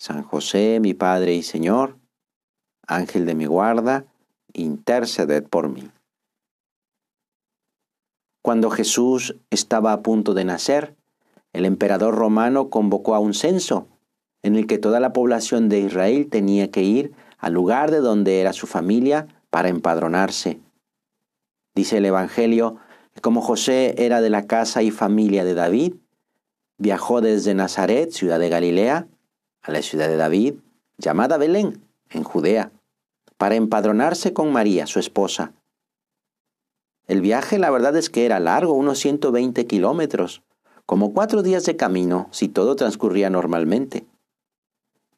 San José, mi Padre y Señor, Ángel de mi guarda, interceded por mí. Cuando Jesús estaba a punto de nacer, el emperador romano convocó a un censo en el que toda la población de Israel tenía que ir al lugar de donde era su familia para empadronarse. Dice el Evangelio que como José era de la casa y familia de David, viajó desde Nazaret, ciudad de Galilea, a la ciudad de David, llamada Belén, en Judea, para empadronarse con María, su esposa. El viaje la verdad es que era largo, unos 120 kilómetros, como cuatro días de camino si todo transcurría normalmente.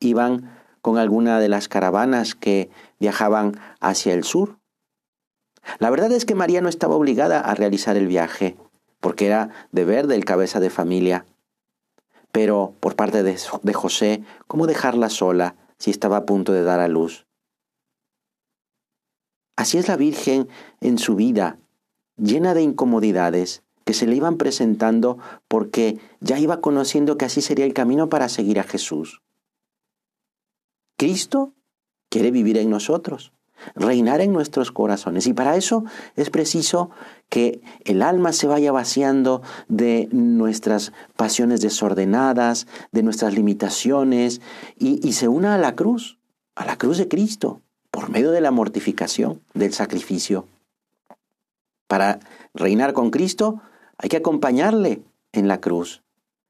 Iban con alguna de las caravanas que viajaban hacia el sur. La verdad es que María no estaba obligada a realizar el viaje, porque era deber del cabeza de familia. Pero por parte de, José, ¿cómo dejarla sola si estaba a punto de dar a luz? Así es la Virgen en su vida, llena de incomodidades que se le iban presentando porque ya iba conociendo que así sería el camino para seguir a Jesús. Cristo quiere vivir en nosotros reinar en nuestros corazones. Y para eso es preciso que el alma se vaya vaciando de nuestras pasiones desordenadas, de nuestras limitaciones, y, se una a la cruz, a la cruz de Cristo, por medio de la mortificación, del sacrificio. Para reinar con Cristo hay que acompañarle en la cruz.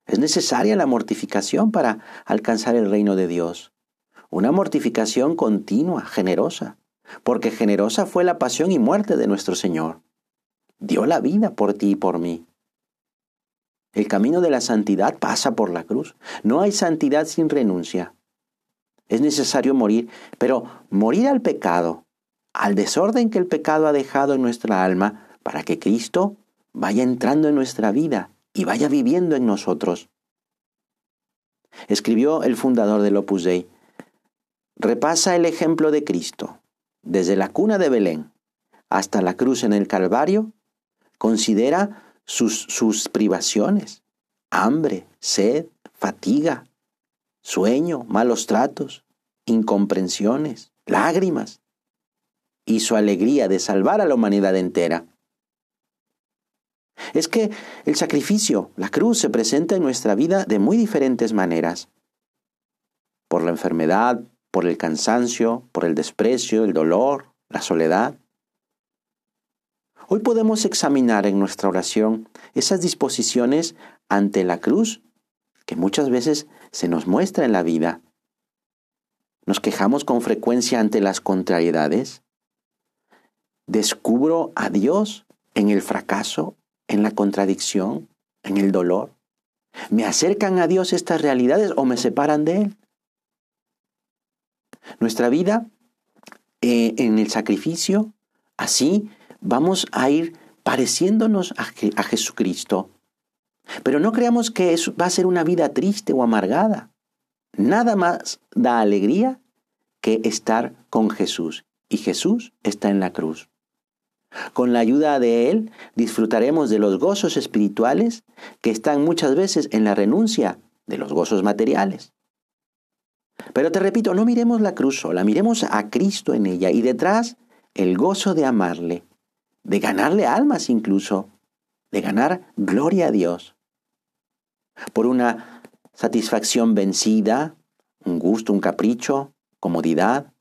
Es necesaria la mortificación para alcanzar el reino de Dios. Una mortificación continua, generosa porque generosa fue la pasión y muerte de nuestro Señor. Dio la vida por ti y por mí. El camino de la santidad pasa por la cruz. No hay santidad sin renuncia. Es necesario morir, pero morir al pecado, al desorden que el pecado ha dejado en nuestra alma, para que Cristo vaya entrando en nuestra vida y vaya viviendo en nosotros. Escribió el fundador del Opus Dei, repasa el ejemplo de Cristo, desde la cuna de Belén hasta la cruz en el Calvario, considera sus, sus privaciones, hambre, sed, fatiga, sueño, malos tratos, incomprensiones, lágrimas, y su alegría de salvar a la humanidad entera. Es que el sacrificio, la cruz, se presenta en nuestra vida de muy diferentes maneras. Por la enfermedad, por el cansancio, por el desprecio, el dolor, la soledad. Hoy podemos examinar en nuestra oración esas disposiciones ante la cruz que muchas veces se nos muestra en la vida. Nos quejamos con frecuencia ante las contrariedades. Descubro a Dios en el fracaso, en la contradicción, en el dolor. ¿Me acercan a Dios estas realidades o me separan de Él? Nuestra vida eh, en el sacrificio, así vamos a ir pareciéndonos a, Jesucristo. Pero no creamos que eso va a ser una vida triste o amargada. Nada más da alegría que estar con Jesús. Y Jesús está en la cruz. Con la ayuda de Él disfrutaremos de los gozos espirituales que están muchas veces en la renuncia de los gozos materiales. Pero te repito, no miremos la cruz sola, miremos a Cristo en ella y detrás el gozo de amarle, de ganarle almas incluso, de ganar gloria a Dios. Por una satisfacción vencida, un gusto, un capricho, comodidad,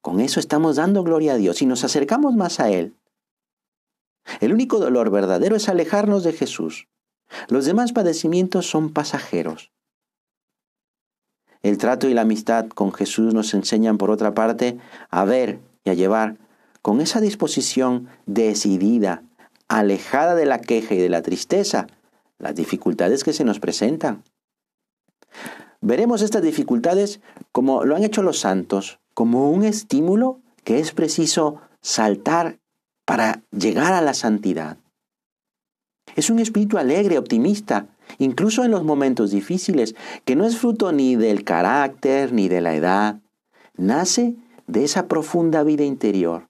con eso estamos dando gloria a Dios y nos acercamos más a Él. El único dolor verdadero es alejarnos de Jesús. Los demás padecimientos son pasajeros. El trato y la amistad con Jesús nos enseñan, por otra parte, a ver y a llevar con esa disposición decidida, alejada de la queja y de la tristeza, las dificultades que se nos presentan. veremos estas dificultades como lo han hecho los santos, como un estímulo que es preciso saltar para llegar a la santidad. Es un espíritu alegre, optimista, incluso en los momentos difíciles, que no es fruto ni del carácter ni de la edad. Nace de esa profunda vida interior,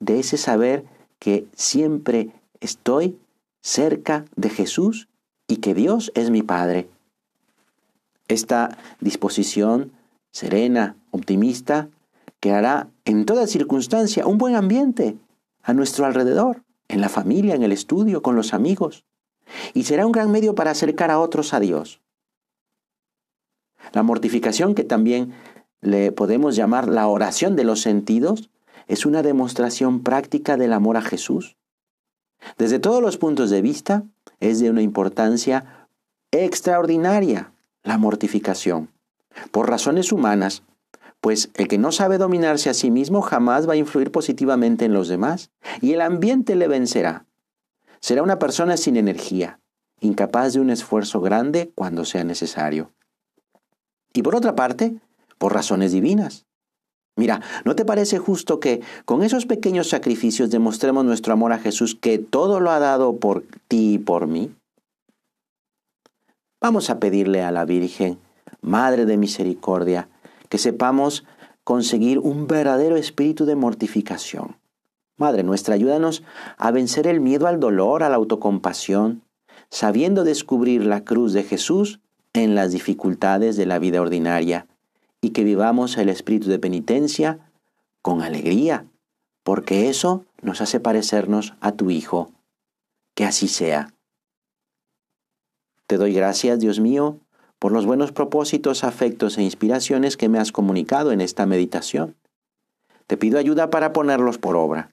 de ese saber que siempre estoy cerca de Jesús y que Dios es mi Padre. Esta disposición serena, optimista, creará en toda circunstancia un buen ambiente a nuestro alrededor, en la familia, en el estudio, con los amigos, y será un gran medio para acercar a otros a Dios. La mortificación, que también le podemos llamar la oración de los sentidos, es una demostración práctica del amor a Jesús. Desde todos los puntos de vista, es de una importancia extraordinaria la mortificación. Por razones humanas, pues el que no sabe dominarse a sí mismo jamás va a influir positivamente en los demás y el ambiente le vencerá. Será una persona sin energía, incapaz de un esfuerzo grande cuando sea necesario. Y por otra parte, por razones divinas. Mira, ¿no te parece justo que con esos pequeños sacrificios demostremos nuestro amor a Jesús que todo lo ha dado por ti y por mí? Vamos a pedirle a la Virgen, Madre de Misericordia, que sepamos conseguir un verdadero espíritu de mortificación. Madre nuestra, ayúdanos a vencer el miedo al dolor, a la autocompasión, sabiendo descubrir la cruz de Jesús en las dificultades de la vida ordinaria y que vivamos el espíritu de penitencia con alegría, porque eso nos hace parecernos a tu Hijo. Que así sea. Te doy gracias, Dios mío, por los buenos propósitos, afectos e inspiraciones que me has comunicado en esta meditación. Te pido ayuda para ponerlos por obra.